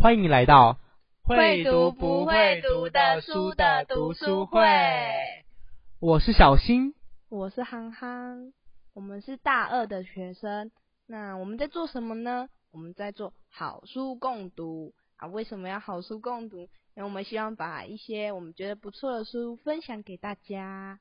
欢迎你来到会读不会读的书的读书会。我是小新，我是憨憨，我们是大二的学生。那我们在做什么呢？我们在做好书共读啊。为什么要好书共读？因为我们希望把一些我们觉得不错的书分享给大家。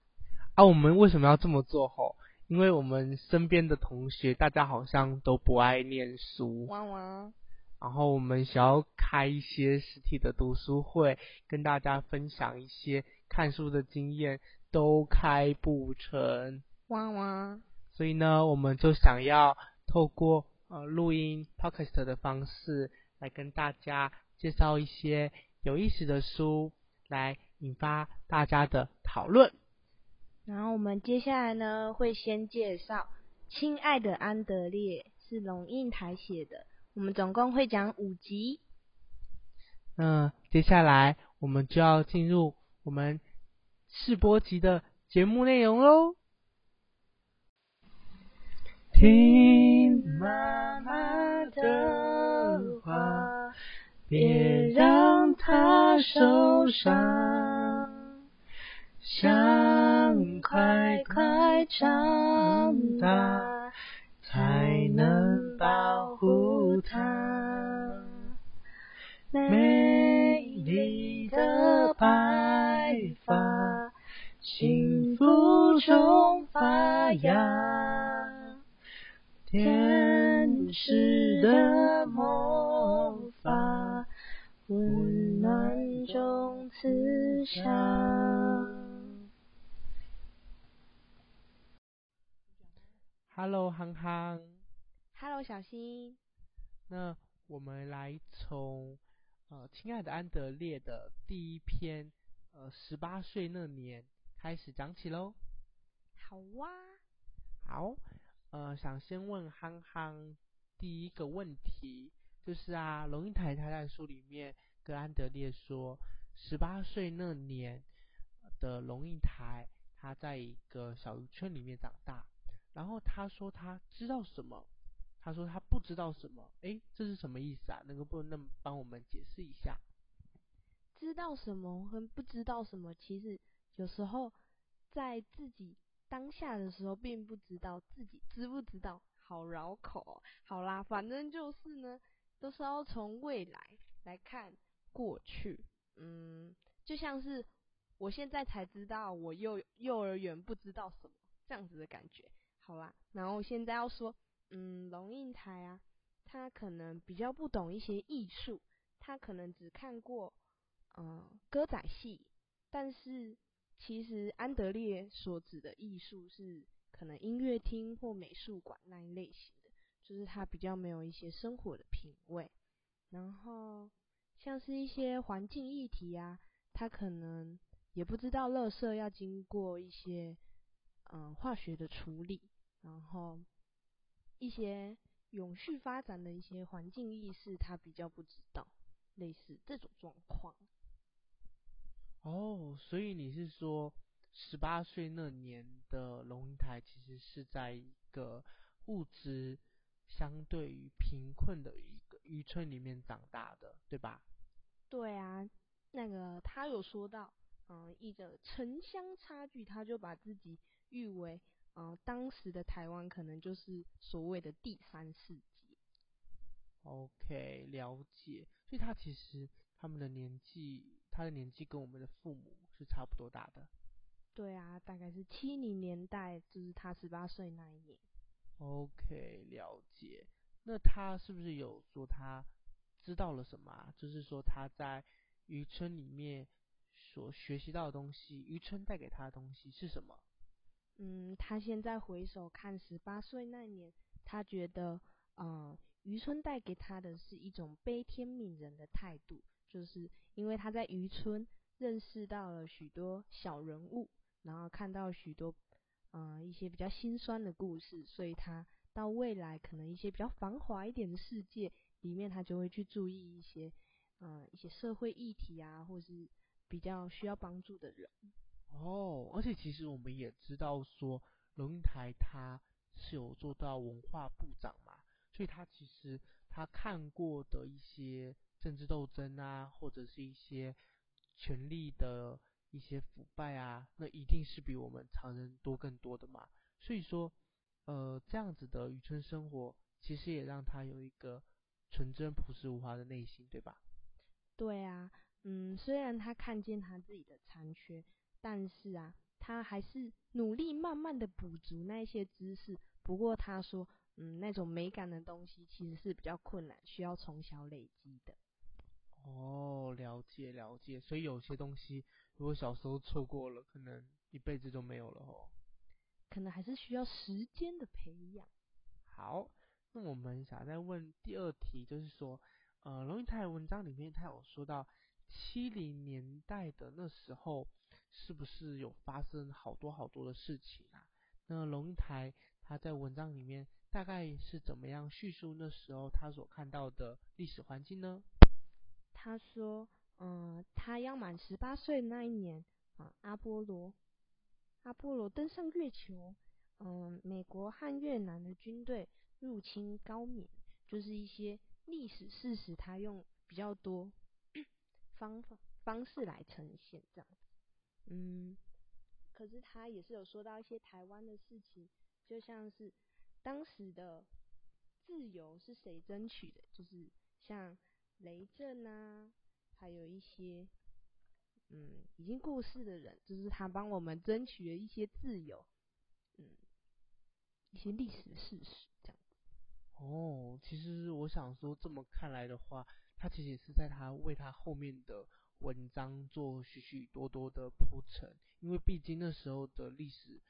啊，我们为什么要这么做？吼，因为我们身边的同学，大家好像都不爱念书。汪汪。然后我们想要开一些实体的读书会，跟大家分享一些看书的经验，都开不成。哇哇。所以呢，我们就想要透过呃录音 podcast 的方式，来跟大家介绍一些有意思的书，来引发大家的讨论。然后我们接下来呢，会先介绍《亲爱的安德烈》，是龙应台写的。我们总共会讲五集。那接下来我们就要进入我们试播集的节目内容喽。听妈妈的话，别让她受伤。想快快长大，护她。美丽的白发，幸福中发芽，天使的魔法，温暖中慈祥。Hello，憨憨。Hello，小新。那我们来从呃，亲爱的安德烈的第一篇，呃，十八岁那年开始讲起喽。好哇。好，呃，想先问憨憨第一个问题，就是啊，龙应台他在书里面跟安德烈说，十八岁那年的龙应台，他在一个小渔村里面长大。然后他说他知道什么，他说他不知道什么，诶，这是什么意思啊？能够不能帮我们解释一下？知道什么和不知道什么，其实有时候在自己当下的时候，并不知道自己知不知道。好绕口哦，好啦，反正就是呢，都是要从未来来看过去。嗯，就像是我现在才知道我幼幼儿园不知道什么这样子的感觉。好啦，然后现在要说，嗯，龙应台啊，他可能比较不懂一些艺术，他可能只看过，呃，歌仔戏，但是其实安德烈所指的艺术是可能音乐厅或美术馆那一类型的，就是他比较没有一些生活的品味，然后像是一些环境议题啊，他可能也不知道垃圾要经过一些，嗯，化学的处理。然后一些永续发展的一些环境意识，他比较不知道，类似这种状况。哦，所以你是说，十八岁那年的龙应台，其实是在一个物质相对于贫困的一个渔村里面长大的，对吧？对啊，那个他有说到，嗯，一个城乡差距，他就把自己誉为。嗯、呃，当时的台湾可能就是所谓的第三世界。OK，了解。所以他其实他们的年纪，他的年纪跟我们的父母是差不多大的。对啊，大概是七零年代，就是他十八岁那一年。OK，了解。那他是不是有说他知道了什么啊？就是说他在渔村里面所学习到的东西，渔村带给他的东西是什么？嗯，他现在回首看十八岁那年，他觉得，呃，渔村带给他的是一种悲天悯人的态度，就是因为他在渔村认识到了许多小人物，然后看到许多，呃，一些比较心酸的故事，所以他到未来可能一些比较繁华一点的世界里面，他就会去注意一些，呃，一些社会议题啊，或是比较需要帮助的人。哦，而且其实我们也知道说，龙应台他是有做到文化部长嘛，所以他其实他看过的一些政治斗争啊，或者是一些权力的一些腐败啊，那一定是比我们常人多更多的嘛。所以说，呃，这样子的渔村生活，其实也让他有一个纯真朴实无华的内心，对吧？对啊，嗯，虽然他看见他自己的残缺，但是啊，他还是努力慢慢的补足那些知识。不过他说，嗯，那种美感的东西其实是比较困难，需要从小累积的。哦，了解了解，所以有些东西如果小时候错过了，可能一辈子都没有了哦。可能还是需要时间的培养。好，那我们想再问第二题，就是说，呃，龙应台文章里面他有说到七零年代的那时候，是不是有发生好多好多的事情啊？那龙应台他在文章里面大概是怎么样叙述那时候他所看到的历史环境呢？他说，嗯、他要满十八岁那一年，啊，阿波罗。阿波罗登上月球，嗯，美国和越南的军队入侵高棉，就是一些历史事实，他用比较多 方法方式来呈现这样，嗯，可是他也是有说到一些台湾的事情，就像是当时的自由是谁争取的，就是像雷震啊，还有一些。嗯，已经过世的人，就是他帮我们争取了一些自由，嗯，一些历史事实这样。哦，其实我想说，这么看来的话，他其实也是在他为他后面的文章做许许多多的铺陈，因为毕竟那时候的历史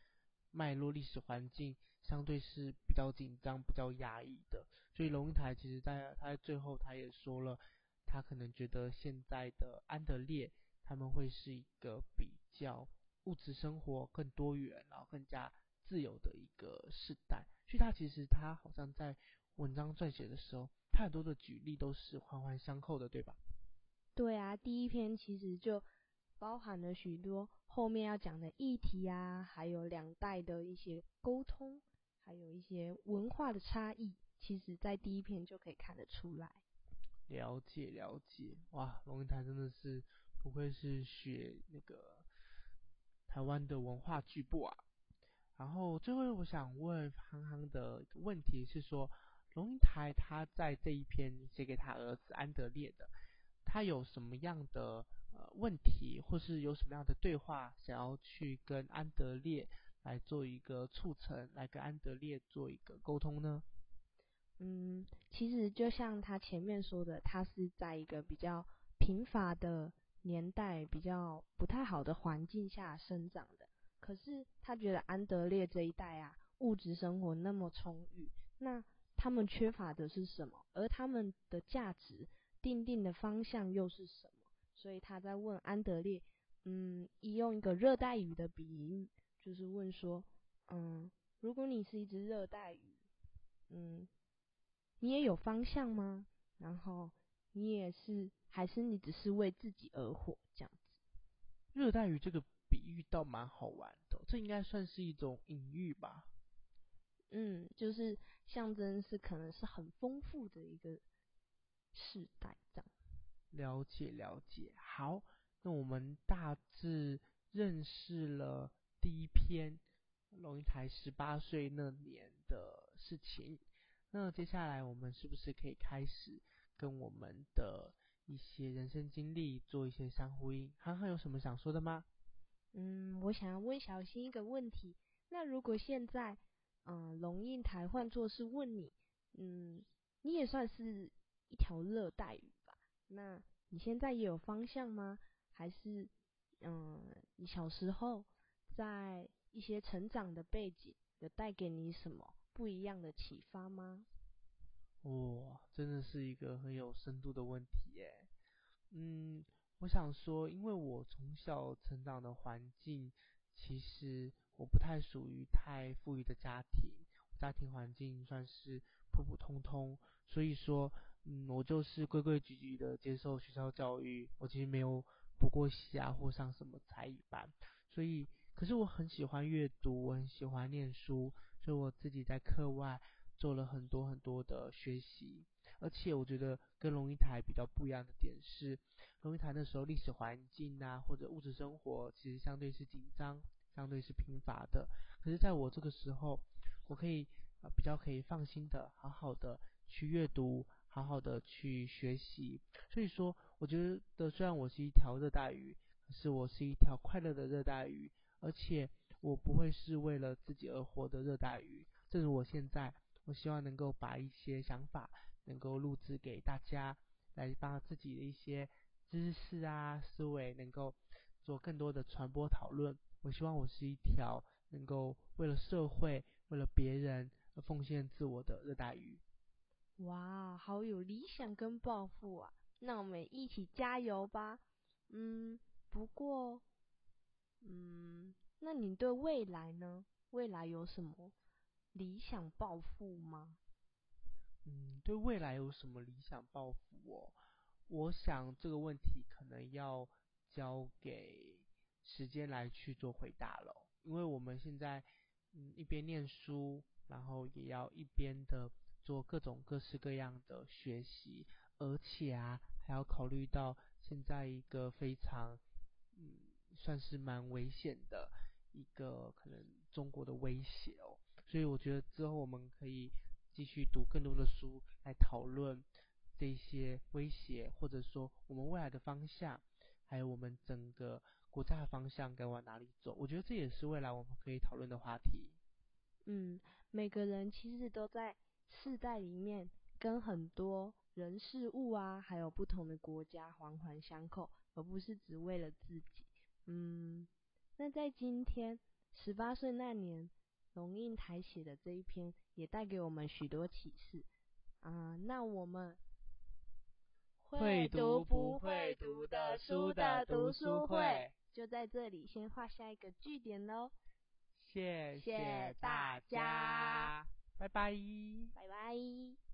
脉络、历史环境相对是比较紧张、比较压抑的，所以龙应台其实在他在最后他也说了，他可能觉得现在的安德烈。他们会是一个比较物质生活更多元，然后更加自由的一个时代。所以他其实他好像在文章撰写的时候，他很多的举例都是环环相扣的，对吧？对啊，第一篇其实就包含了许多后面要讲的议题啊，还有两代的一些沟通，还有一些文化的差异，其实在第一篇就可以看得出来。了解了解，哇，龙应台真的是。不愧是学那个台湾的文化巨擘啊！然后最后我想问憨憨的问题是说，龙应台他在这一篇写给他儿子安德烈的，他有什么样的呃问题，或是有什么样的对话，想要去跟安德烈来做一个促成，来跟安德烈做一个沟通呢？嗯，其实就像他前面说的，他是在一个比较贫乏的。年代比较不太好的环境下生长的，可是他觉得安德烈这一代啊，物质生活那么充裕，那他们缺乏的是什么？而他们的价值定定的方向又是什么？所以他在问安德烈，嗯，以用一个热带鱼的比喻，就是问说，嗯，如果你是一只热带鱼，嗯，你也有方向吗？然后你也是。还是你只是为自己而活这样子？热带鱼这个比喻倒蛮好玩的，这应该算是一种隐喻吧？嗯，就是象征是可能是很丰富的一个世代这样。了解了解，好，那我们大致认识了第一篇龙应台十八岁那年的事情，那接下来我们是不是可以开始跟我们的一些人生经历做一些相呼应，涵涵有什么想说的吗？嗯，我想要问小新一个问题。那如果现在，嗯、呃，龙应台换作是问你，嗯，你也算是一条热带鱼吧？那你现在也有方向吗？还是，嗯、你小时候在一些成长的背景有带给你什么不一样的启发吗？哇、真的是一个很有深度的问题耶。嗯，我想说，因为我从小成长的环境，其实我不太属于太富裕的家庭，家庭环境算是普普通通，所以说，嗯，我就是规规矩矩的接受学校教育，我其实没有补过习啊，或上什么才艺班，所以，可是我很喜欢阅读，我很喜欢念书，所以我自己在课外。做了很多很多的学习，而且我觉得跟龙应台比较不一样的点是，龙应台那时候历史环境啊，或者物质生活其实相对是紧张，相对是贫乏的。可是在我这个时候，我可以呃比较可以放心的，好好的去阅读，好好的去学习。所以说，我觉得虽然我是一条热带鱼，可是我是一条快乐的热带鱼，而且我不会是为了自己而活的热带鱼。正如我现在，我希望能够把一些想法能够录制给大家，来把自己的一些知识啊、思维能够做更多的传播讨论。我希望我是一条能够为了社会、为了别人而奉献自我的热带鱼。哇，好有理想跟抱负啊！那我们一起加油吧。嗯，不过，嗯，那你对未来呢？未来有什么？理想抱负吗？嗯，对未来有什么理想抱负哦？我想这个问题可能要交给时间来去做回答了，因为我们现在一边念书，然后也要一边的做各种各式各样的学习，而且啊还要考虑到现在一个非常嗯算是蛮危险的一个可能中国的威胁哦。所以我觉得之后我们可以继续读更多的书来讨论这些威胁，或者说我们未来的方向，还有我们整个国家的方向该往哪里走。我觉得这也是未来我们可以讨论的话题。嗯，每个人其实都在世代里面跟很多人事物啊，还有不同的国家环环相扣，而不是只为了自己。嗯，那在今天十八岁那年。龙应台写的这一篇也带给我们许多启示啊！那我们会读不会读的书的读书会就在这里先画下一个句点喽。谢谢大家，拜拜，拜拜。